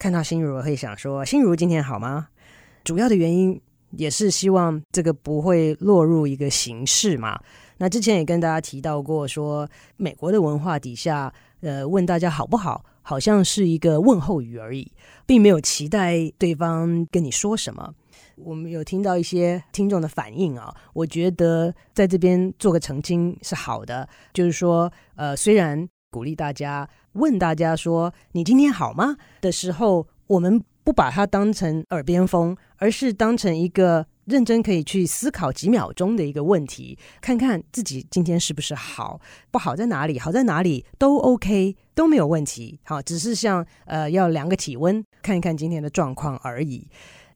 看到心如会想说：“心如今天好吗？”主要的原因也是希望这个不会落入一个形式嘛。那之前也跟大家提到过说，美国的文化底下，呃，问大家好不好，好像是一个问候语而已，并没有期待对方跟你说什么。我们有听到一些听众的反应啊，我觉得在这边做个澄清是好的，就是说，呃，虽然。鼓励大家问大家说：“你今天好吗？”的时候，我们不把它当成耳边风，而是当成一个认真可以去思考几秒钟的一个问题，看看自己今天是不是好，不好在哪里，好在哪里都 OK，都没有问题。好，只是像呃要量个体温，看一看今天的状况而已。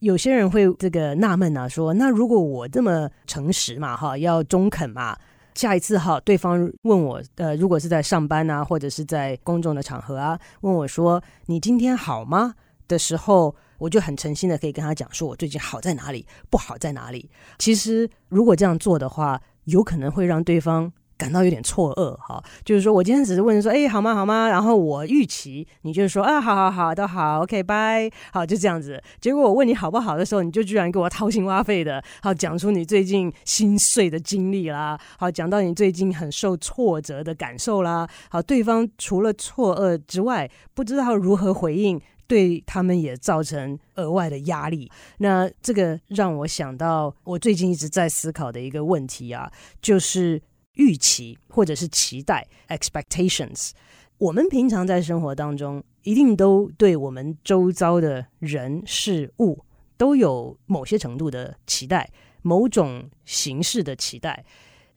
有些人会这个纳闷啊，说：“那如果我这么诚实嘛，哈，要中肯嘛？”下一次哈，对方问我，呃，如果是在上班呐，或者是在公众的场合啊，问我说“你今天好吗”的时候，我就很诚心的可以跟他讲说，我最近好在哪里，不好在哪里。其实如果这样做的话，有可能会让对方。感到有点错愕，哈，就是说我今天只是问说，哎，好吗，好吗？然后我预期你就是说，啊，好好好，都好，OK，拜，好，就这样子。结果我问你好不好的时候，你就居然给我掏心挖肺的，好，讲出你最近心碎的经历啦，好，讲到你最近很受挫折的感受啦，好，对方除了错愕之外，不知道如何回应，对他们也造成额外的压力。那这个让我想到，我最近一直在思考的一个问题啊，就是。预期或者是期待 （expectations），我们平常在生活当中一定都对我们周遭的人事物都有某些程度的期待，某种形式的期待。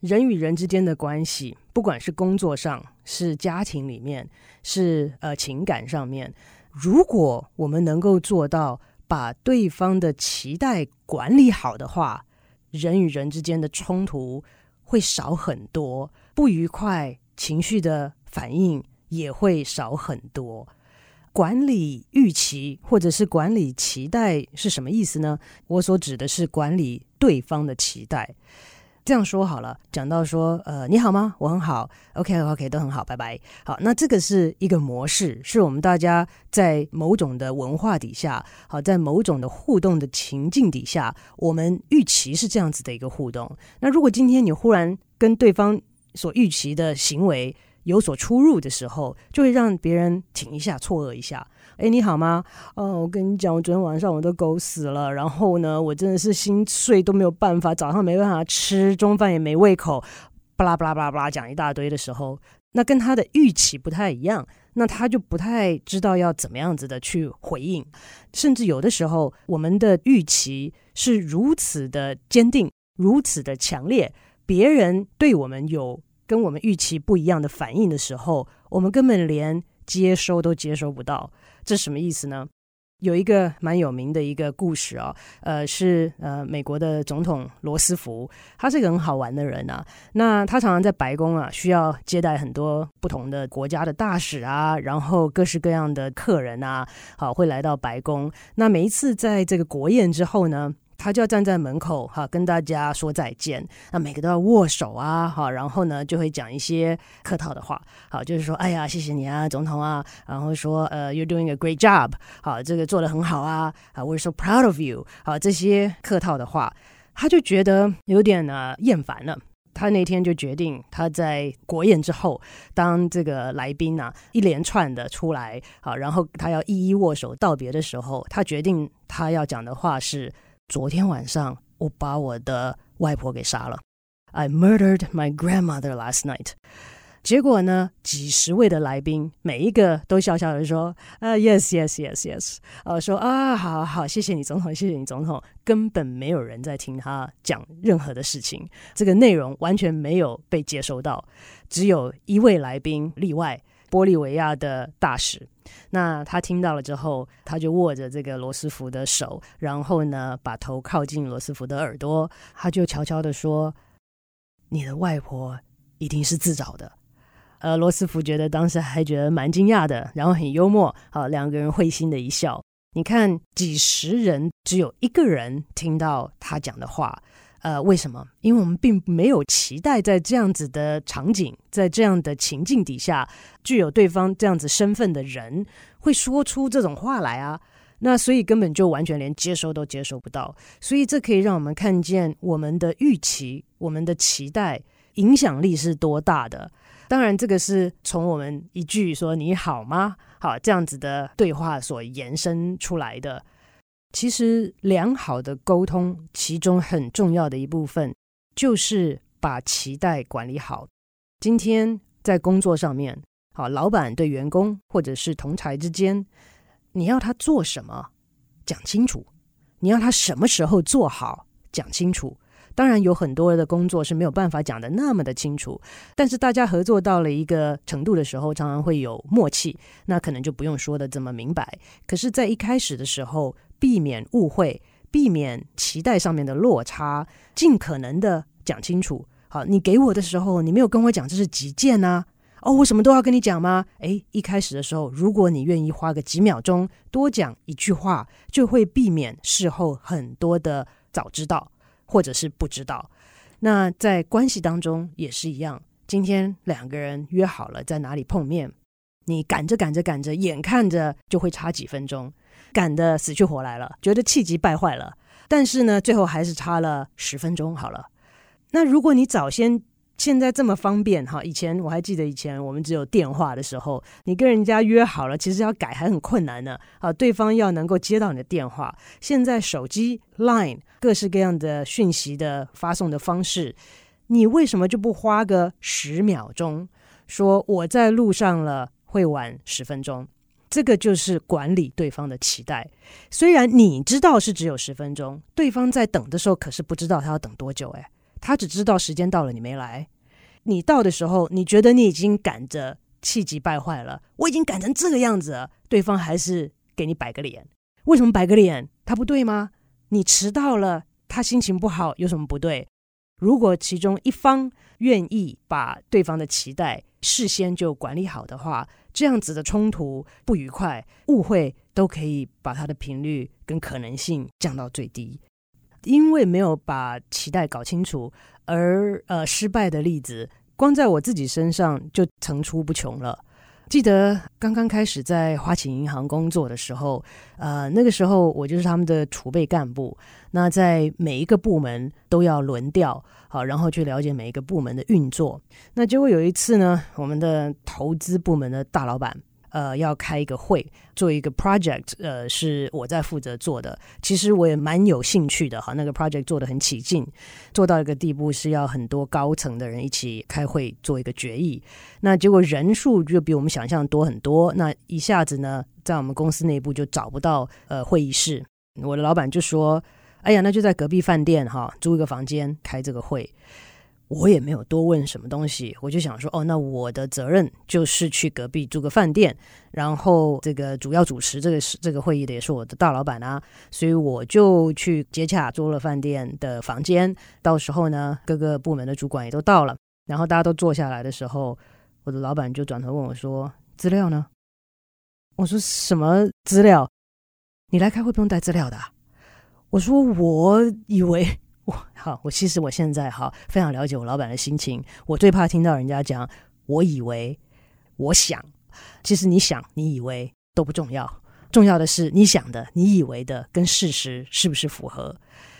人与人之间的关系，不管是工作上、是家庭里面、是呃情感上面，如果我们能够做到把对方的期待管理好的话，人与人之间的冲突。会少很多，不愉快情绪的反应也会少很多。管理预期或者是管理期待是什么意思呢？我所指的是管理对方的期待。这样说好了，讲到说，呃，你好吗？我很好，OK OK，都很好，拜拜。好，那这个是一个模式，是我们大家在某种的文化底下，好，在某种的互动的情境底下，我们预期是这样子的一个互动。那如果今天你忽然跟对方所预期的行为有所出入的时候，就会让别人停一下，错愕一下。哎，你好吗？哦，我跟你讲，我昨天晚上我都狗死了，然后呢，我真的是心碎都没有办法，早上没办法吃，中饭也没胃口，巴拉巴拉巴拉巴拉讲一大堆的时候，那跟他的预期不太一样，那他就不太知道要怎么样子的去回应，甚至有的时候，我们的预期是如此的坚定，如此的强烈，别人对我们有跟我们预期不一样的反应的时候，我们根本连接收都接收不到。这什么意思呢？有一个蛮有名的一个故事啊，呃，是呃美国的总统罗斯福，他是一个很好玩的人啊。那他常常在白宫啊，需要接待很多不同的国家的大使啊，然后各式各样的客人啊，好，会来到白宫。那每一次在这个国宴之后呢，他就要站在门口哈，跟大家说再见。那每个都要握手啊，好，然后呢就会讲一些客套的话，好，就是说，哎呀，谢谢你啊，总统啊，然后说，呃，you're doing a great job，好，这个做得很好啊，啊，we're so proud of you，好，这些客套的话，他就觉得有点呢厌烦了。他那天就决定，他在国宴之后，当这个来宾啊一连串的出来，好，然后他要一一握手道别的时候，他决定他要讲的话是。昨天晚上，我把我的外婆给杀了。I murdered my grandmother last night。结果呢，几十位的来宾，每一个都笑笑的说：“啊，yes, yes, yes, yes。”呃，说啊，好好好，谢谢你，总统，谢谢你，总统。根本没有人在听他讲任何的事情，这个内容完全没有被接收到。只有一位来宾例外，玻利维亚的大使。那他听到了之后，他就握着这个罗斯福的手，然后呢，把头靠近罗斯福的耳朵，他就悄悄地说：“你的外婆一定是自找的。”呃，罗斯福觉得当时还觉得蛮惊讶的，然后很幽默，好，两个人会心的一笑。你看，几十人只有一个人听到他讲的话。呃，为什么？因为我们并没有期待在这样子的场景，在这样的情境底下，具有对方这样子身份的人会说出这种话来啊。那所以根本就完全连接收都接收不到。所以这可以让我们看见我们的预期、我们的期待影响力是多大的。当然，这个是从我们一句说“你好吗”好这样子的对话所延伸出来的。其实，良好的沟通，其中很重要的一部分，就是把期待管理好。今天在工作上面，好，老板对员工或者是同侪之间，你要他做什么，讲清楚；你要他什么时候做好，讲清楚。当然，有很多的工作是没有办法讲得那么的清楚，但是大家合作到了一个程度的时候，常常会有默契，那可能就不用说的这么明白。可是，在一开始的时候，避免误会，避免期待上面的落差，尽可能的讲清楚。好，你给我的时候，你没有跟我讲这是急件呐？哦，我什么都要跟你讲吗？诶，一开始的时候，如果你愿意花个几秒钟多讲一句话，就会避免事后很多的早知道或者是不知道。那在关系当中也是一样，今天两个人约好了在哪里碰面，你赶着赶着赶着，眼看着就会差几分钟。赶得死去活来了，觉得气急败坏了，但是呢，最后还是差了十分钟好了。那如果你早先现在这么方便哈，以前我还记得以前我们只有电话的时候，你跟人家约好了，其实要改还很困难呢。啊，对方要能够接到你的电话，现在手机 Line 各式各样的讯息的发送的方式，你为什么就不花个十秒钟，说我在路上了，会晚十分钟？这个就是管理对方的期待。虽然你知道是只有十分钟，对方在等的时候可是不知道他要等多久。哎，他只知道时间到了，你没来。你到的时候，你觉得你已经赶着气急败坏了，我已经赶成这个样子了，对方还是给你摆个脸。为什么摆个脸？他不对吗？你迟到了，他心情不好，有什么不对？如果其中一方愿意把对方的期待事先就管理好的话，这样子的冲突、不愉快、误会都可以把它的频率跟可能性降到最低。因为没有把期待搞清楚，而呃失败的例子，光在我自己身上就层出不穷了。记得刚刚开始在花旗银行工作的时候，呃，那个时候我就是他们的储备干部。那在每一个部门都要轮调，好，然后去了解每一个部门的运作。那结果有一次呢，我们的投资部门的大老板。呃，要开一个会，做一个 project，呃，是我在负责做的。其实我也蛮有兴趣的哈，那个 project 做得很起劲，做到一个地步是要很多高层的人一起开会做一个决议。那结果人数就比我们想象多很多，那一下子呢，在我们公司内部就找不到呃会议室。我的老板就说：“哎呀，那就在隔壁饭店哈，租一个房间开这个会。”我也没有多问什么东西，我就想说，哦，那我的责任就是去隔壁租个饭店，然后这个主要主持这个是这个会议的也是我的大老板啊，所以我就去接洽租了饭店的房间。到时候呢，各个部门的主管也都到了，然后大家都坐下来的时候，我的老板就转头问我说：“资料呢？”我说：“什么资料？你来开会不用带资料的？”我说：“我以为。”我好，我其实我现在哈非常了解我老板的心情。我最怕听到人家讲“我以为”“我想”，其实你想、你以为都不重要，重要的是你想的、你以为的跟事实是不是符合。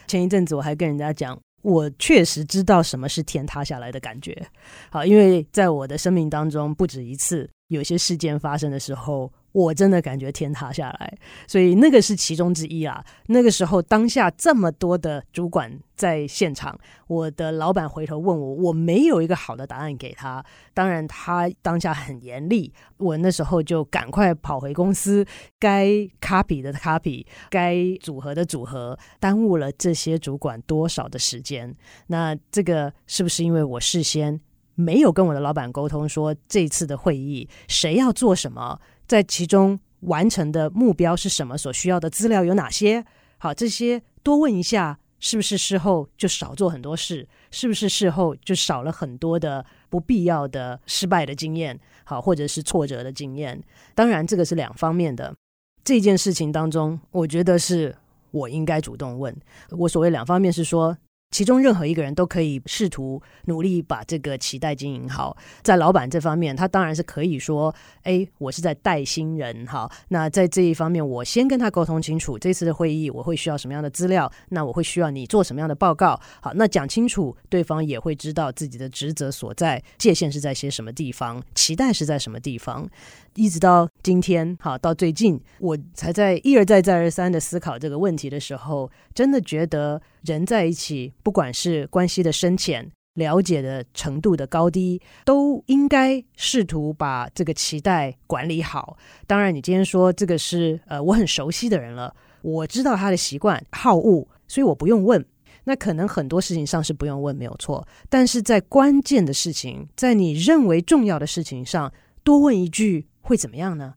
前一阵子我还跟人家讲，我确实知道什么是天塌下来的感觉。好，因为在我的生命当中不止一次有些事件发生的时候。我真的感觉天塌下来，所以那个是其中之一啊。那个时候，当下这么多的主管在现场，我的老板回头问我，我没有一个好的答案给他。当然，他当下很严厉，我那时候就赶快跑回公司，该 copy 的 copy，该组合的组合，耽误了这些主管多少的时间。那这个是不是因为我事先没有跟我的老板沟通说这次的会议谁要做什么，在其中完成的目标是什么，所需要的资料有哪些？好，这些多问一下，是不是事后就少做很多事？是不是事后就少了很多的不必要的失败的经验？好，或者是挫折的经验？当然，这个是两方面的。这件事情当中，我觉得是我应该主动问。我所谓两方面是说。其中任何一个人都可以试图努力把这个期待经营好。在老板这方面，他当然是可以说：“哎，我是在带新人，哈。那在这一方面，我先跟他沟通清楚，这次的会议我会需要什么样的资料，那我会需要你做什么样的报告。好，那讲清楚，对方也会知道自己的职责所在，界限是在些什么地方，期待是在什么地方。”一直到今天，好，到最近，我才在一而再、再而三的思考这个问题的时候，真的觉得人在一起，不管是关系的深浅、了解的程度的高低，都应该试图把这个期待管理好。当然，你今天说这个是呃我很熟悉的人了，我知道他的习惯好恶，所以我不用问。那可能很多事情上是不用问，没有错。但是在关键的事情，在你认为重要的事情上，多问一句。会怎么样呢？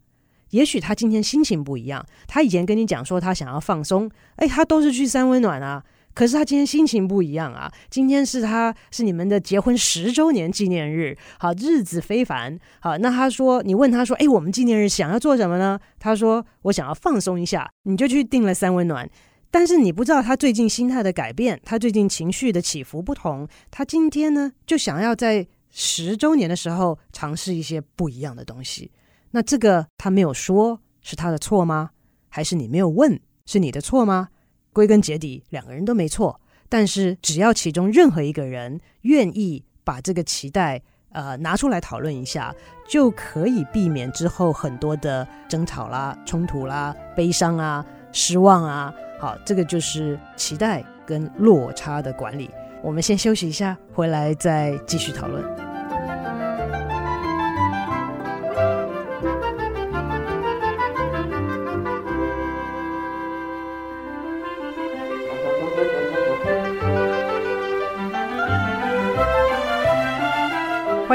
也许他今天心情不一样。他以前跟你讲说他想要放松，哎，他都是去三温暖啊。可是他今天心情不一样啊。今天是他是你们的结婚十周年纪念日，好，日子非凡。好，那他说你问他说，哎，我们纪念日想要做什么呢？他说我想要放松一下，你就去订了三温暖。但是你不知道他最近心态的改变，他最近情绪的起伏不同。他今天呢，就想要在十周年的时候尝试一些不一样的东西。那这个他没有说是他的错吗？还是你没有问是你的错吗？归根结底，两个人都没错。但是只要其中任何一个人愿意把这个期待呃拿出来讨论一下，就可以避免之后很多的争吵啦、冲突啦、悲伤啊、失望啊。好，这个就是期待跟落差的管理。我们先休息一下，回来再继续讨论。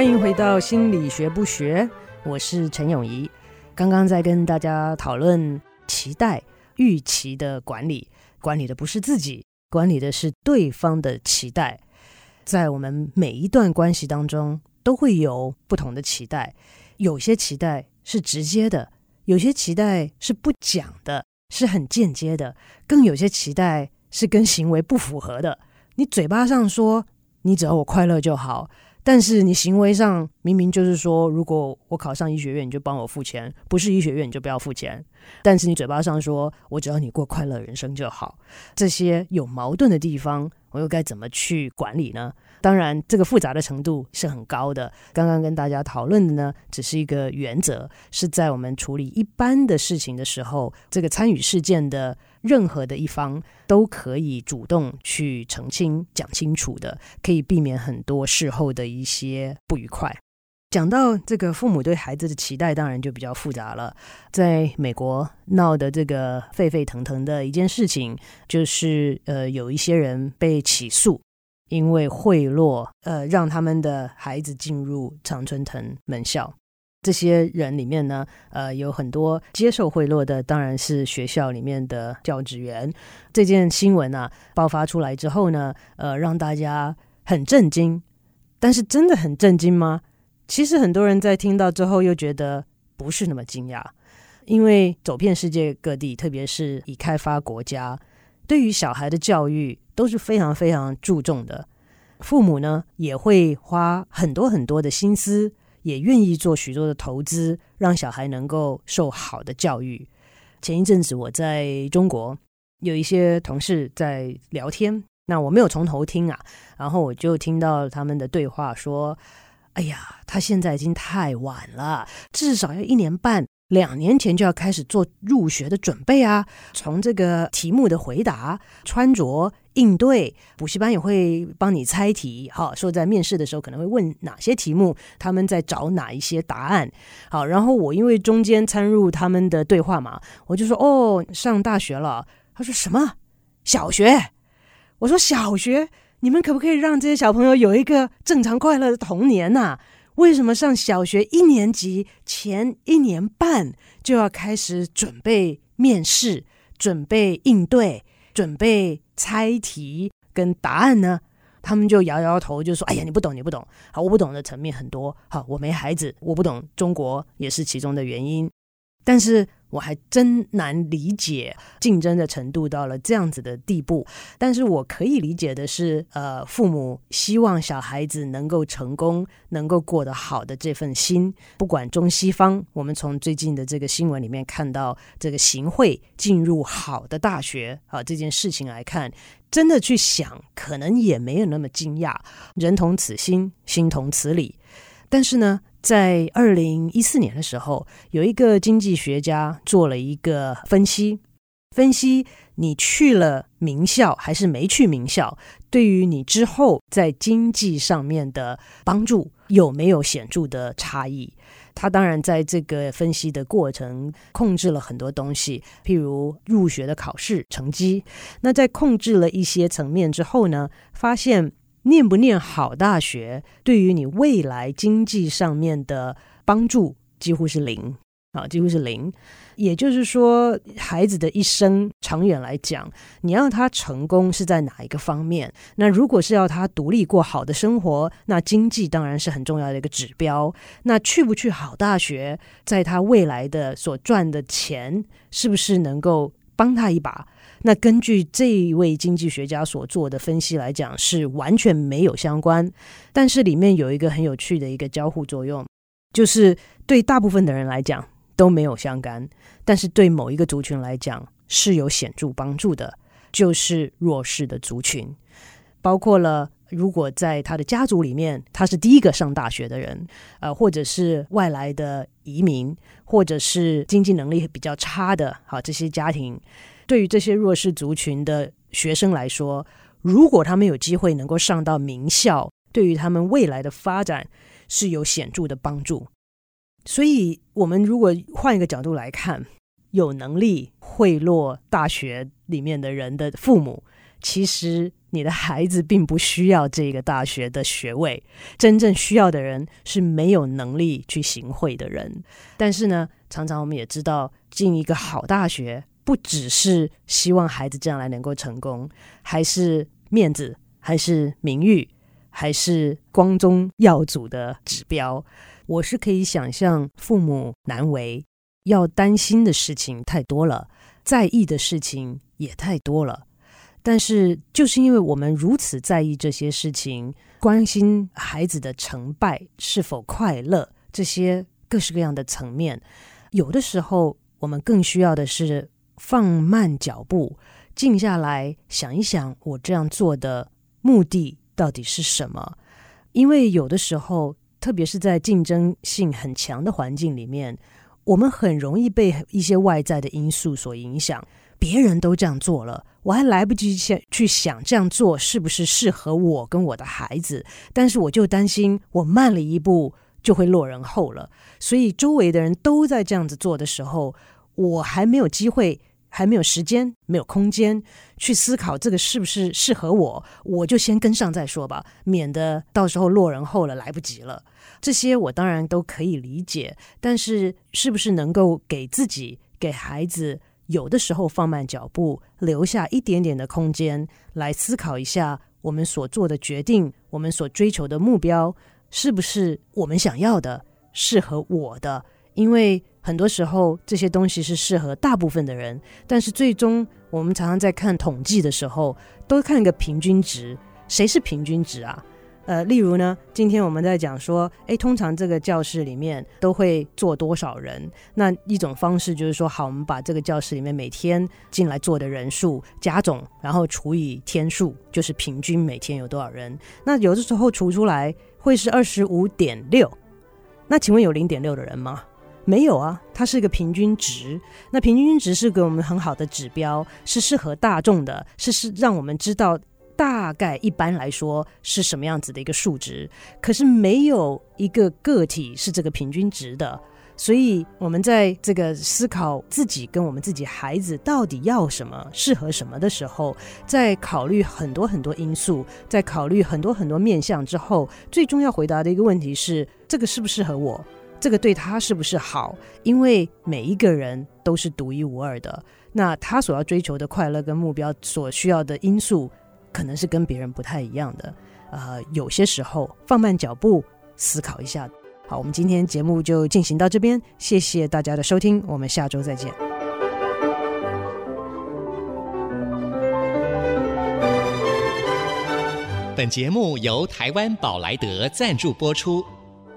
欢迎回到心理学不学，我是陈永仪。刚刚在跟大家讨论期待、预期的管理，管理的不是自己，管理的是对方的期待。在我们每一段关系当中，都会有不同的期待，有些期待是直接的，有些期待是不讲的，是很间接的，更有些期待是跟行为不符合的。你嘴巴上说，你只要我快乐就好。但是你行为上明明就是说，如果我考上医学院，你就帮我付钱；不是医学院，你就不要付钱。但是你嘴巴上说我只要你过快乐人生就好，这些有矛盾的地方，我又该怎么去管理呢？当然，这个复杂的程度是很高的。刚刚跟大家讨论的呢，只是一个原则，是在我们处理一般的事情的时候，这个参与事件的任何的一方都可以主动去澄清、讲清楚的，可以避免很多事后的一些不愉快。讲到这个父母对孩子的期待，当然就比较复杂了。在美国闹的这个沸沸腾腾的一件事情，就是呃，有一些人被起诉。因为贿赂，呃，让他们的孩子进入常春藤门校。这些人里面呢，呃，有很多接受贿赂的，当然是学校里面的教职员。这件新闻啊，爆发出来之后呢，呃，让大家很震惊。但是真的很震惊吗？其实很多人在听到之后又觉得不是那么惊讶，因为走遍世界各地，特别是已开发国家，对于小孩的教育。都是非常非常注重的，父母呢也会花很多很多的心思，也愿意做许多的投资，让小孩能够受好的教育。前一阵子我在中国有一些同事在聊天，那我没有从头听啊，然后我就听到他们的对话说：“哎呀，他现在已经太晚了，至少要一年半。”两年前就要开始做入学的准备啊，从这个题目的回答、穿着、应对，补习班也会帮你猜题。哈，说在面试的时候可能会问哪些题目，他们在找哪一些答案。好，然后我因为中间参入他们的对话嘛，我就说哦，上大学了。他说什么？小学？我说小学。你们可不可以让这些小朋友有一个正常快乐的童年呐、为什么上小学一年级前一年半就要开始准备面试、准备应对、准备猜题跟答案呢？他们就摇摇头，就说：“哎呀，你不懂，你不懂。好，我不懂的层面很多。好，我没孩子，我不懂中国也是其中的原因。但是。”我还真难理解竞争的程度到了这样子的地步，但是我可以理解的是，呃，父母希望小孩子能够成功，能够过得好的这份心，不管中西方，我们从最近的这个新闻里面看到这个行贿进入好的大学啊这件事情来看，真的去想，可能也没有那么惊讶。人同此心，心同此理，但是呢，在二零一四年的时候，有一个经济学家做了一个分析，分析你去了名校还是没去名校，对于你之后在经济上面的帮助有没有显著的差异。他当然在这个分析的过程控制了很多东西，譬如入学的考试成绩。那在控制了一些层面之后呢，发现。念不念好大学，对于你未来经济上面的帮助几乎是零啊，几乎是零。也就是说，孩子的一生长远来讲，你要他成功是在哪一个方面？那如果是要他独立过好的生活，那经济当然是很重要的一个指标。那去不去好大学，在他未来的所赚的钱，是不是能够帮他一把？那根据这一位经济学家所做的分析来讲，是完全没有相关。但是里面有一个很有趣的一个交互作用，就是对大部分的人来讲都没有相干，但是对某一个族群来讲是有显著帮助的，就是弱势的族群，包括了如果在他的家族里面他是第一个上大学的人，呃，或者是外来的移民，或者是经济能力比较差的，好，这些家庭。对于这些弱势族群的学生来说，如果他们有机会能够上到名校，对于他们未来的发展是有显著的帮助。所以，我们如果换一个角度来看，有能力贿赂大学里面的人的父母，其实你的孩子并不需要这个大学的学位，真正需要的人是没有能力去行贿的人。但是呢，常常我们也知道，进一个好大学。不只是希望孩子将来能够成功，还是面子，还是名誉，还是光宗耀祖的指标。我是可以想象，父母难为，要担心的事情太多了，在意的事情也太多了。但是，就是因为我们如此在意这些事情，关心孩子的成败是否快乐，这些各式各样的层面，有的时候我们更需要的是。放慢脚步，静下来想一想，我这样做的目的到底是什么？因为有的时候，特别是在竞争性很强的环境里面，我们很容易被一些外在的因素所影响。别人都这样做了，我还来不及去去想这样做是不是适合我跟我的孩子，但是我就担心我慢了一步就会落人后了。所以周围的人都在这样子做的时候，我还没有机会，还没有时间，没有空间去思考这个是不是适合我，我就先跟上再说吧，免得到时候落人后了，来不及了。这些我当然都可以理解，但是是不是能够给自己、给孩子，有的时候放慢脚步，留下一点点的空间，来思考一下我们所做的决定，我们所追求的目标，是不是我们想要的，适合我的？因为很多时候这些东西是适合大部分的人，但是最终我们常常在看统计的时候，都看一个平均值。谁是平均值啊？呃，例如呢，今天我们在讲说，诶，通常这个教室里面都会坐多少人？那一种方式就是说，好，我们把这个教室里面每天进来坐的人数加总，然后除以天数，就是平均每天有多少人。那有的时候除出来会是二十五点六。那请问有零点六的人吗？没有啊，它是一个平均值。那平均值是给我们很好的指标，是适合大众的，是是让我们知道大概一般来说是什么样子的一个数值。可是没有一个个体是这个平均值的。所以我们在这个思考自己跟我们自己孩子到底要什么、适合什么的时候，在考虑很多很多因素，在考虑很多很多面向之后，最终要回答的一个问题是：这个适不适合我？这个对他是不是好？因为每一个人都是独一无二的，那他所要追求的快乐跟目标所需要的因素，可能是跟别人不太一样的。呃，有些时候放慢脚步思考一下。好，我们今天节目就进行到这边，谢谢大家的收听，我们下周再见。本节目由台湾宝莱德赞助播出。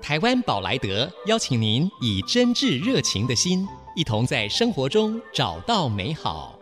台湾宝莱德邀请您以真挚热情的心，一同在生活中找到美好。